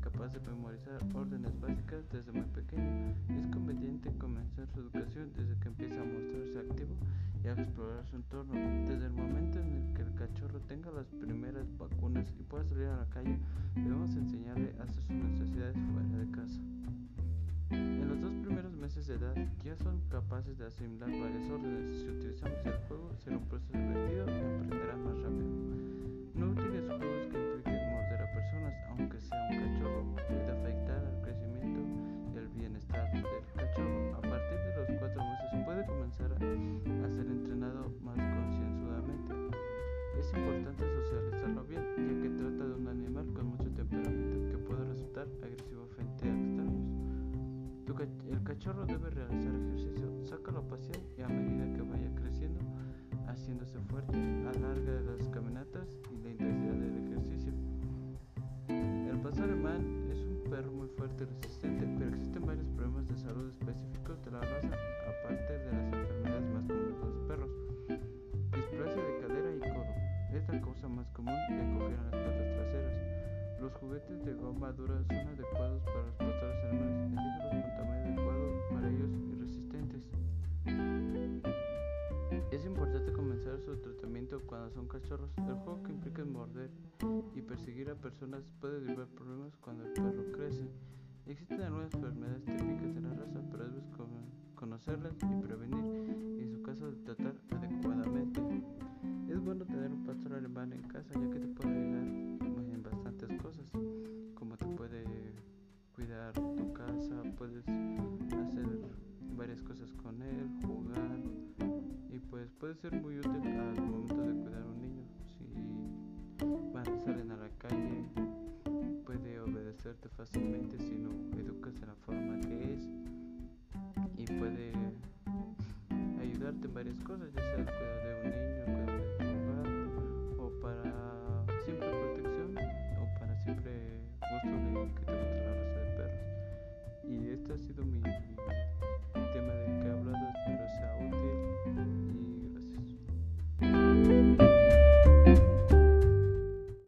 capaz de memorizar órdenes básicas desde muy pequeño. Es conveniente comenzar su educación desde que empieza a mostrarse activo y a explorar su entorno. Desde el momento en el que el cachorro tenga las primeras vacunas y pueda salir a la calle, debemos enseñarle a hacer sus necesidades fuera de casa. En los dos primeros meses de edad ya son capaces de asimilar varias órdenes. Si utilizamos el juego, será un proceso divertido cachorro debe realizar ejercicio, sácalo a pasear y a medida que vaya creciendo, haciéndose fuerte, alarga las caminatas y la intensidad del ejercicio. El pastor alemán es un perro muy fuerte y resistente, pero existen varios problemas de salud específicos de la raza, aparte de las enfermedades más comunes de los perros. Displasia de cadera y codo es la causa más común de coger en las patas traseras. Los juguetes de goma dura son adecuados para los pastores alemanes. Son cachorros. El juego que implica morder y perseguir a personas puede derivar problemas cuando el perro crece. Existen algunas enfermedades típicas de la raza, pero debes conocerlas y prevenir, y en su caso tratar adecuadamente. Es bueno tener un pastor alemán en casa ya que te puede ayudar en bastantes cosas, como te puede cuidar tu casa, puedes hacer varias cosas con él, jugar y pues puede ser muy útil al momento obedecerte fácilmente si lo educas de la forma que es y puede ayudarte en varias cosas, ya sea el cuidado de un niño, cuidado de tu hogar o para siempre protección o para siempre gusto de que te guste la raza de perros. Y este ha sido mi